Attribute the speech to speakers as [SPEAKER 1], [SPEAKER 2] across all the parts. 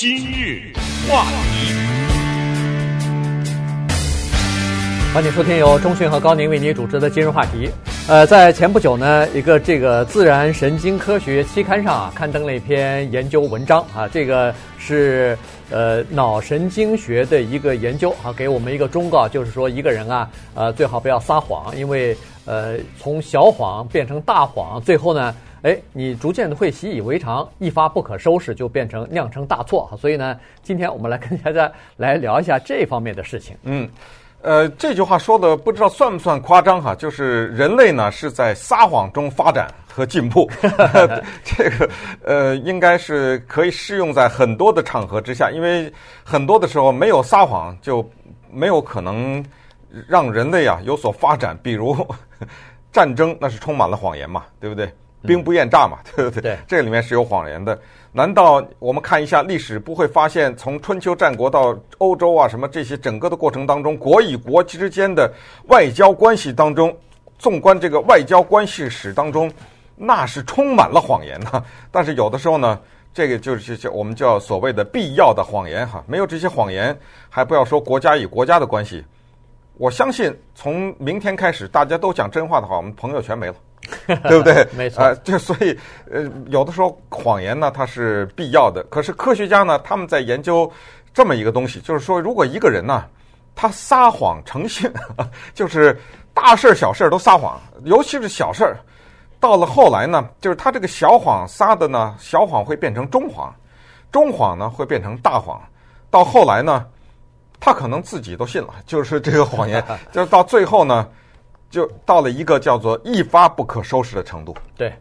[SPEAKER 1] 今日话题，
[SPEAKER 2] 欢迎收听由钟讯和高宁为您主持的今日话题。呃，在前不久呢，一个这个《自然神经科学》期刊上啊，刊登了一篇研究文章啊，这个是呃脑神经学的一个研究啊，给我们一个忠告，就是说一个人啊，呃最好不要撒谎，因为呃从小谎变成大谎，最后呢。哎，你逐渐的会习以为常，一发不可收拾，就变成酿成大错。所以呢，今天我们来跟大家来聊一下这方面的事情。
[SPEAKER 3] 嗯，呃，这句话说的不知道算不算夸张哈？就是人类呢是在撒谎中发展和进步，这个呃应该是可以适用在很多的场合之下，因为很多的时候没有撒谎就没有可能让人类啊有所发展。比如战争，那是充满了谎言嘛，对不对？兵不厌诈嘛，对不对？
[SPEAKER 2] 对，
[SPEAKER 3] 这里面是有谎言的。难道我们看一下历史，不会发现从春秋战国到欧洲啊，什么这些整个的过程当中，国与国之间的外交关系当中，纵观这个外交关系史当中，那是充满了谎言的。但是有的时候呢，这个就是叫我们叫所谓的必要的谎言哈。没有这些谎言，还不要说国家与国家的关系。我相信从明天开始，大家都讲真话的话，我们朋友全没了。对不对？
[SPEAKER 2] 没错。
[SPEAKER 3] 啊、呃，就所以，呃，有的时候谎言呢，它是必要的。可是科学家呢，他们在研究这么一个东西，就是说，如果一个人呢，他撒谎成性，就是大事儿小事儿都撒谎，尤其是小事儿，到了后来呢，就是他这个小谎撒的呢，小谎会变成中谎，中谎呢会变成大谎，到后来呢，他可能自己都信了，就是这个谎言，就是到最后呢。就到了一个叫做一发不可收拾的程度。
[SPEAKER 2] 对，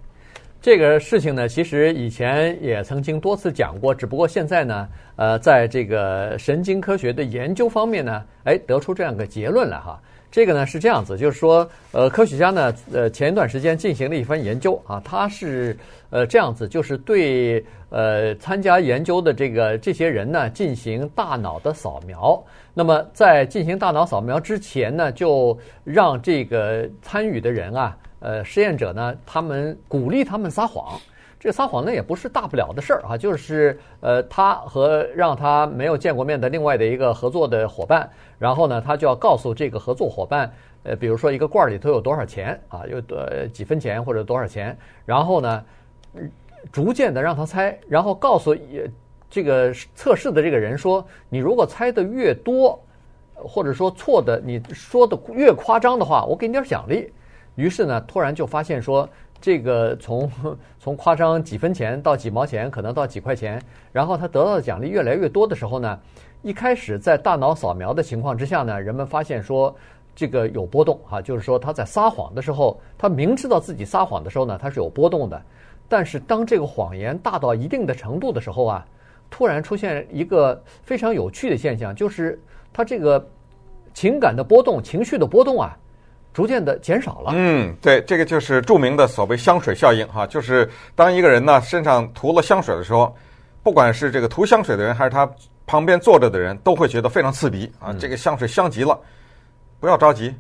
[SPEAKER 2] 这个事情呢，其实以前也曾经多次讲过，只不过现在呢，呃，在这个神经科学的研究方面呢，哎，得出这样一个结论来哈。这个呢是这样子，就是说，呃，科学家呢，呃，前一段时间进行了一番研究啊，他是呃这样子，就是对呃参加研究的这个这些人呢进行大脑的扫描。那么在进行大脑扫描之前呢，就让这个参与的人啊，呃，实验者呢，他们鼓励他们撒谎。这撒谎呢也不是大不了的事儿啊，就是呃，他和让他没有见过面的另外的一个合作的伙伴，然后呢，他就要告诉这个合作伙伴，呃，比如说一个罐里头有多少钱啊，有多几分钱或者多少钱，然后呢，逐渐的让他猜，然后告诉也。这个测试的这个人说：“你如果猜的越多，或者说错的，你说的越夸张的话，我给你点奖励。”于是呢，突然就发现说，这个从 从夸张几分钱到几毛钱，可能到几块钱，然后他得到的奖励越来越多的时候呢，一开始在大脑扫描的情况之下呢，人们发现说这个有波动啊，就是说他在撒谎的时候，他明知道自己撒谎的时候呢，他是有波动的。但是当这个谎言大到一定的程度的时候啊。突然出现一个非常有趣的现象，就是他这个情感的波动、情绪的波动啊，逐渐的减少了。
[SPEAKER 3] 嗯，对，这个就是著名的所谓香水效应哈，就是当一个人呢身上涂了香水的时候，不管是这个涂香水的人，还是他旁边坐着的人，都会觉得非常刺鼻啊。这个香水香极了，不要着急，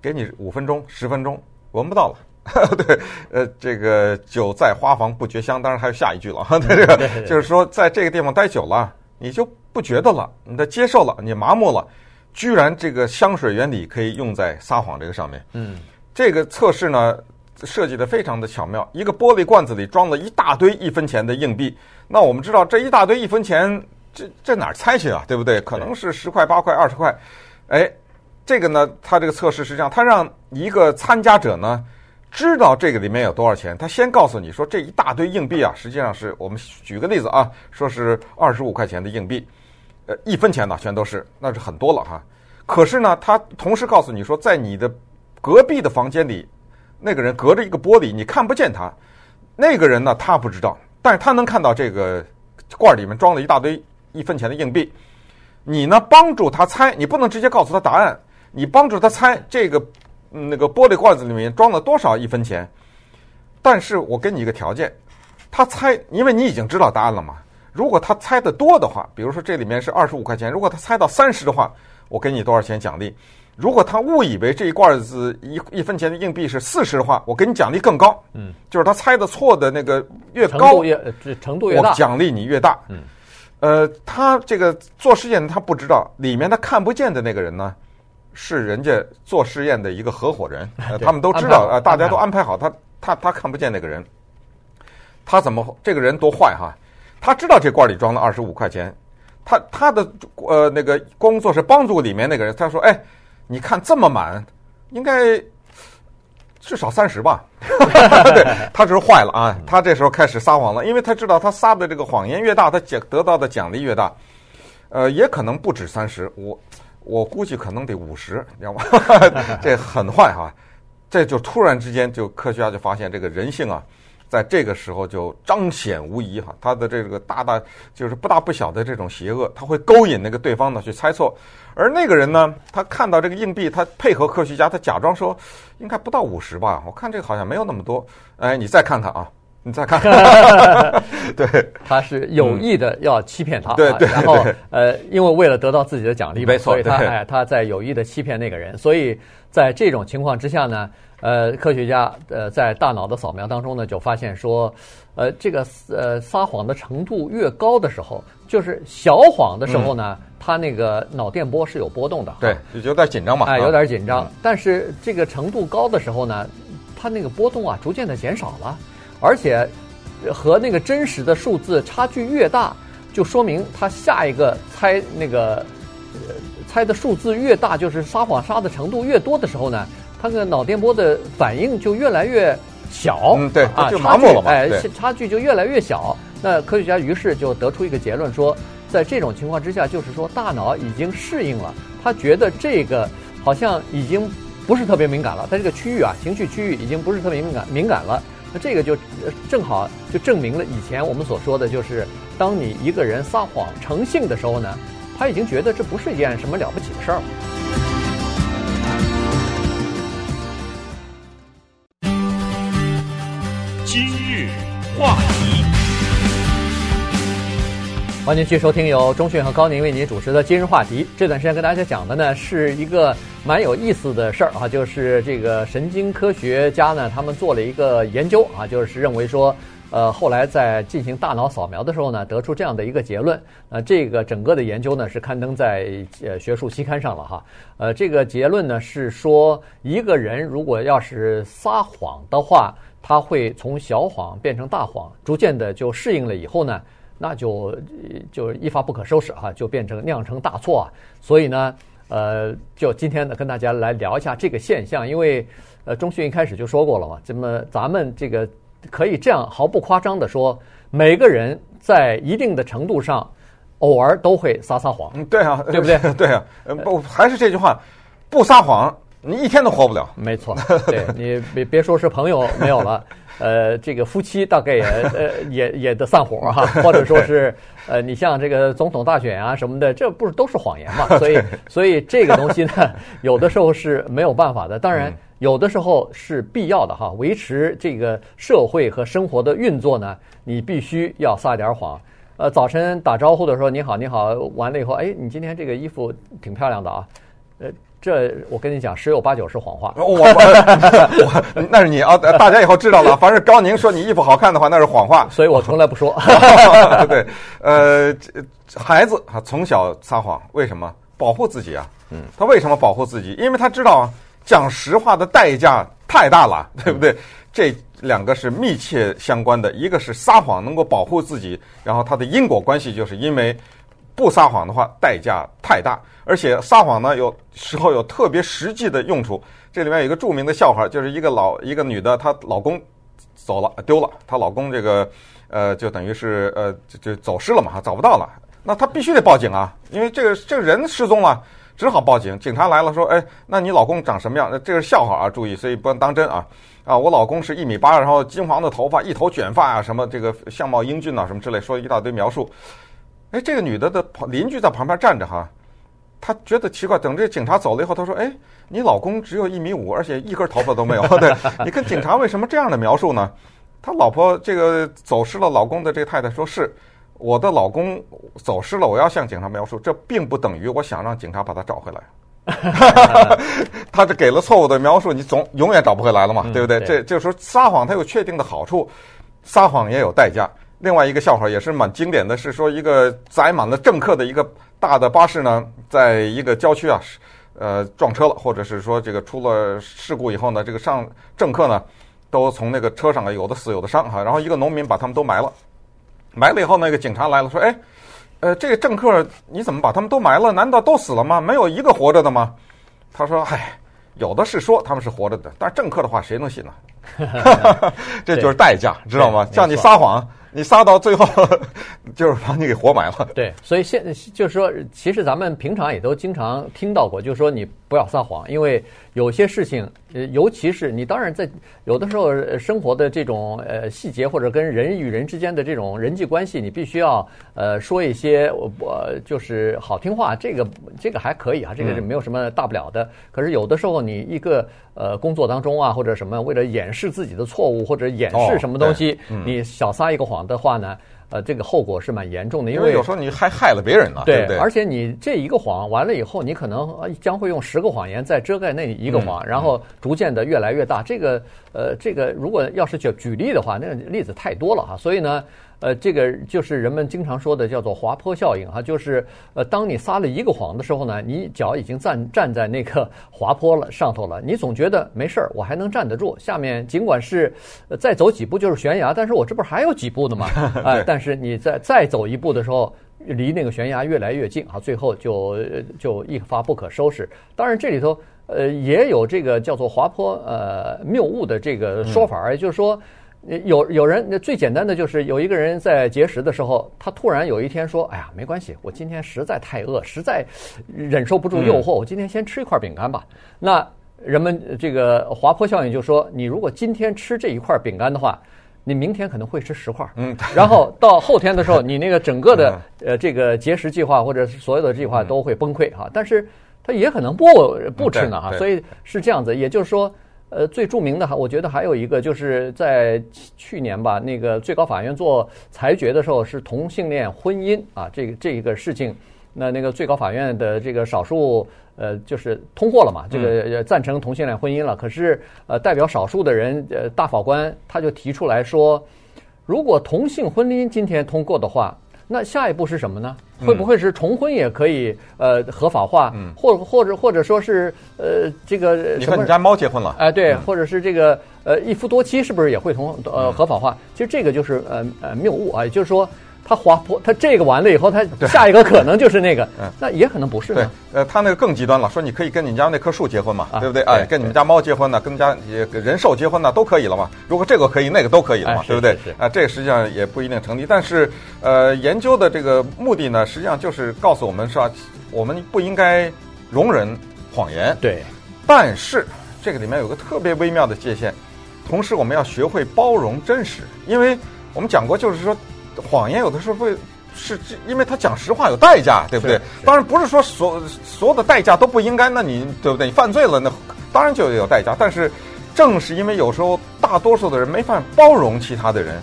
[SPEAKER 3] 给你五分钟、十分钟，闻不到了。对，呃，这个久在花房不觉香，当然还有下一句了哈。这个就是说，在这个地方待久了，你就不觉得了，你的接受了，你麻木了。居然这个香水原理可以用在撒谎这个上面。嗯，这个测试呢设计的非常的巧妙。一个玻璃罐子里装了一大堆一分钱的硬币，那我们知道这一大堆一分钱，这这哪儿猜去啊？对不对？可能是十块、八块、二十块。哎，这个呢，它这个测试是这样，它让一个参加者呢。知道这个里面有多少钱，他先告诉你说，这一大堆硬币啊，实际上是我们举个例子啊，说是二十五块钱的硬币，呃，一分钱呢全都是，那是很多了哈。可是呢，他同时告诉你说，在你的隔壁的房间里，那个人隔着一个玻璃，你看不见他。那个人呢，他不知道，但是他能看到这个罐里面装了一大堆一分钱的硬币。你呢，帮助他猜，你不能直接告诉他答案，你帮助他猜这个。那个玻璃罐子里面装了多少一分钱？但是我给你一个条件，他猜，因为你已经知道答案了嘛。如果他猜的多的话，比如说这里面是二十五块钱，如果他猜到三十的话，我给你多少钱奖励？如果他误以为这一罐子一一分钱的硬币是四十的话，我给你奖励更高。嗯，就是他猜的错的那个越高，
[SPEAKER 2] 越程度越大，
[SPEAKER 3] 我奖励你越大。
[SPEAKER 2] 嗯，
[SPEAKER 3] 呃，他这个做实验，他不知道里面他看不见的那个人呢，是人家做实验的一个合伙人，呃、他们都知道啊、呃，大家都安排好，他他他看不见那个人，他怎么这个人多坏哈？他知道这罐里装了二十五块钱，他他的呃那个工作是帮助里面那个人，他说哎，你看这么满，应该。至少三十吧，对，他只是坏了啊！他这时候开始撒谎了，因为他知道他撒的这个谎言越大，他奖得到的奖励越大。呃，也可能不止三十，我我估计可能得五十，你知道吗？这很坏哈！这就突然之间，就科学家就发现这个人性啊。在这个时候就彰显无疑哈，他的这个大大就是不大不小的这种邪恶，他会勾引那个对方呢去猜错，而那个人呢，他看到这个硬币，他配合科学家，他假装说应该不到五十吧，我看这个好像没有那么多，哎，你再看看啊，你再看看，对，
[SPEAKER 2] 他是有意的要欺骗他，
[SPEAKER 3] 嗯、对对，
[SPEAKER 2] 然后呃，因为为了得到自己的奖励，
[SPEAKER 3] 没错，
[SPEAKER 2] 所以他哎他在有意的欺骗那个人，所以在这种情况之下呢。呃，科学家呃在大脑的扫描当中呢，就发现说，呃，这个呃撒谎的程度越高的时候，就是小谎的时候呢，嗯、他那个脑电波是有波动的，
[SPEAKER 3] 对，就有点紧张嘛，
[SPEAKER 2] 哎，有点紧张。嗯、但是这个程度高的时候呢，他那个波动啊逐渐的减少了，而且和那个真实的数字差距越大，就说明他下一个猜那个呃猜的数字越大，就是撒谎撒的程度越多的时候呢。他的脑电波的反应就越来越小，
[SPEAKER 3] 嗯，对，
[SPEAKER 2] 啊，
[SPEAKER 3] 就麻木了嘛，
[SPEAKER 2] 哎，差距就越来越小。那科学家于是就得出一个结论说，在这种情况之下，就是说大脑已经适应了，他觉得这个好像已经不是特别敏感了，在这个区域啊，情绪区域已经不是特别敏感敏感了。那这个就正好就证明了以前我们所说的就是，当你一个人撒谎成性的时候呢，他已经觉得这不是一件什么了不起的事儿了。
[SPEAKER 1] 今日话题，
[SPEAKER 2] 欢迎继续收听由钟讯和高宁为您主持的今日话题。这段时间跟大家讲的呢是一个蛮有意思的事儿啊，就是这个神经科学家呢，他们做了一个研究啊，就是认为说，呃，后来在进行大脑扫描的时候呢，得出这样的一个结论。呃，这个整个的研究呢是刊登在呃学术期刊上了哈。呃，这个结论呢是说，一个人如果要是撒谎的话。他会从小谎变成大谎，逐渐的就适应了以后呢，那就就一发不可收拾哈，就变成酿成大错啊。所以呢，呃，就今天呢跟大家来聊一下这个现象，因为呃，中讯一开始就说过了嘛，这么咱们这个可以这样毫不夸张的说，每个人在一定的程度上，偶尔都会撒撒谎。
[SPEAKER 3] 嗯，对啊，
[SPEAKER 2] 对不对？
[SPEAKER 3] 对啊，不还是这句话，不撒谎。你一天都活不了，
[SPEAKER 2] 没错，对 你别别说是朋友没有了，呃，这个夫妻大概也呃也也得散伙哈，或者说是呃，你像这个总统大选啊什么的，这不是都是谎言嘛？所以所以这个东西呢，有的时候是没有办法的，当然有的时候是必要的哈，维持这个社会和生活的运作呢，你必须要撒点谎。呃，早晨打招呼的时候你好你好，完了以后，哎，你今天这个衣服挺漂亮的啊，呃。这我跟你讲，十有八九是谎话。
[SPEAKER 3] 我我那是你啊，大家以后知道了。凡是高宁说你衣服好看的话，那是谎话，
[SPEAKER 2] 所以我从来不说。
[SPEAKER 3] 对，呃，孩子啊，从小撒谎，为什么？保护自己啊。嗯。他为什么保护自己？因为他知道讲实话的代价太大了，对不对？这两个是密切相关的，一个是撒谎能够保护自己，然后它的因果关系就是因为。不撒谎的话，代价太大，而且撒谎呢，有时候有特别实际的用处。这里面有一个著名的笑话，就是一个老一个女的，她老公走了丢了，她老公这个呃，就等于是呃就就走失了嘛，找不到了。那她必须得报警啊，因为这个这个人失踪了，只好报警。警察来了，说：“哎，那你老公长什么样？”那这是笑话啊，注意，所以不能当真啊。啊，我老公是一米八，然后金黄的头发，一头卷发啊，什么这个相貌英俊啊，什么之类，说一大堆描述。哎，这个女的的旁邻居在旁边站着哈，她觉得奇怪。等这警察走了以后，她说：“哎，你老公只有一米五，而且一根头发都没有。对，你看警察为什么这样的描述呢？他老婆这个走失了老公的这个太太说：是我的老公走失了，我要向警察描述，这并不等于我想让警察把他找回来。他这给了错误的描述，你总永远找不回来了嘛，对不对？这就是说撒谎，它有确定的好处，撒谎也有代价。”另外一个笑话也是蛮经典的，是说一个载满了政客的一个大的巴士呢，在一个郊区啊，呃，撞车了，或者是说这个出了事故以后呢，这个上政客呢都从那个车上啊，有的死有的伤哈，然后一个农民把他们都埋了，埋了以后那个警察来了，说，哎，呃，这个政客你怎么把他们都埋了？难道都死了吗？没有一个活着的吗？他说，哎，有的是说他们是活着的，但是政客的话谁能信呢？这就是代价，知道吗？像你撒谎。你杀到最后，就是把你给活埋了。
[SPEAKER 2] 对，所以现就是说，其实咱们平常也都经常听到过，就是说你不要撒谎，因为有些事情，呃，尤其是你当然在有的时候生活的这种呃细节，或者跟人与人之间的这种人际关系，你必须要呃说一些我我就是好听话，这个这个还可以啊，这个是没有什么大不了的。可是有的时候你一个呃工作当中啊，或者什么为了掩饰自己的错误或者掩饰什么东西，你小撒一个谎。的话呢，呃，这个后果是蛮严重的，因
[SPEAKER 3] 为，有时候你还害了别人了，
[SPEAKER 2] 对，
[SPEAKER 3] 对不对？
[SPEAKER 2] 而且你这一个谎完了以后，你可能将会用十个谎言再遮盖那一个谎，嗯、然后逐渐的越来越大。这个，呃，这个如果要是举举例的话，那个例子太多了哈，所以呢。呃，这个就是人们经常说的叫做滑坡效应哈，就是呃，当你撒了一个谎的时候呢，你脚已经站站在那个滑坡了上头了，你总觉得没事儿，我还能站得住。下面尽管是再走几步就是悬崖，但是我这不是还有几步呢吗？哎，但是你再再走一步的时候，离那个悬崖越来越近啊，最后就就一发不可收拾。当然这里头呃也有这个叫做滑坡呃谬误的这个说法，也就是说。有有人，最简单的就是有一个人在节食的时候，他突然有一天说：“哎呀，没关系，我今天实在太饿，实在忍受不住诱惑，我今天先吃一块饼干吧。”那人们这个滑坡效应就说：“你如果今天吃这一块饼干的话，你明天可能会吃十块。嗯，然后到后天的时候，你那个整个的呃这个节食计划或者所有的计划都会崩溃哈。但是他也可能不不吃呢哈，所以是这样子，也就是说。”呃，最著名的哈，我觉得还有一个，就是在去年吧，那个最高法院做裁决的时候，是同性恋婚姻啊，这个这一个事情，那那个最高法院的这个少数呃，就是通过了嘛，这个赞成同性恋婚姻了。可是呃，代表少数的人，呃，大法官他就提出来说，如果同性婚姻今天通过的话。那下一步是什么呢？会不会是重婚也可以呃合法化？嗯，或或者或者说是呃这个
[SPEAKER 3] 你和你家猫结婚了？
[SPEAKER 2] 哎，对，或者是这个呃一夫多妻是不是也会同呃合法化？其实这个就是呃呃谬误啊，也就是说。他滑坡，他这个完了以后，他下一个可能就是那个，嗯，那也可能不是。
[SPEAKER 3] 对，呃，他那个更极端了，说你可以跟你家那棵树结婚嘛，对不对？哎，跟你们家猫结婚呢，跟家人兽结婚呢，都可以了嘛。如果这个可以，那个都可以了嘛，对不对？啊，这个实际上也不一定成立。但是，呃，研究的这个目的呢，实际上就是告诉我们是吧，我们不应该容忍谎言。
[SPEAKER 2] 对，
[SPEAKER 3] 但是这个里面有个特别微妙的界限，同时我们要学会包容真实，因为我们讲过，就是说。谎言有的时候会是，因为他讲实话有代价，对不对？当然不是说所所有的代价都不应该，那你对不对？你犯罪了，那当然就有代价。但是正是因为有时候大多数的人没法包容其他的人，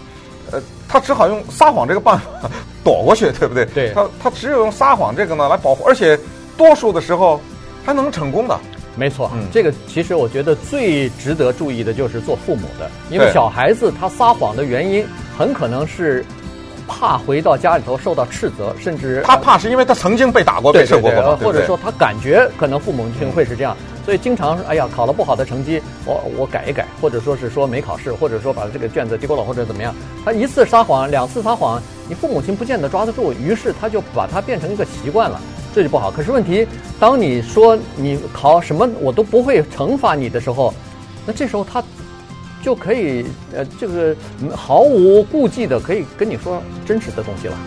[SPEAKER 3] 呃，他只好用撒谎这个办法躲过去，对不对？
[SPEAKER 2] 对，
[SPEAKER 3] 他他只有用撒谎这个呢来保护，而且多数的时候还能成功的。
[SPEAKER 2] 没错，嗯，这个其实我觉得最值得注意的就是做父母的，因为小孩子他撒谎的原因很可能是。怕回到家里头受到斥责，甚至
[SPEAKER 3] 他怕是因为他曾经被打过、被受过，
[SPEAKER 2] 或者说他感觉可能父母亲会是这样，所以经常哎呀考了不好的成绩，我我改一改，或者说是说没考试，或者说把这个卷子丢了，或者怎么样，他一次撒谎，两次撒谎，你父母亲不见得抓得住，于是他就把它变成一个习惯了，这就不好。可是问题，当你说你考什么我都不会惩罚你的时候，那这时候他。就可以，呃，这个毫无顾忌的可以跟你说真实的东西了。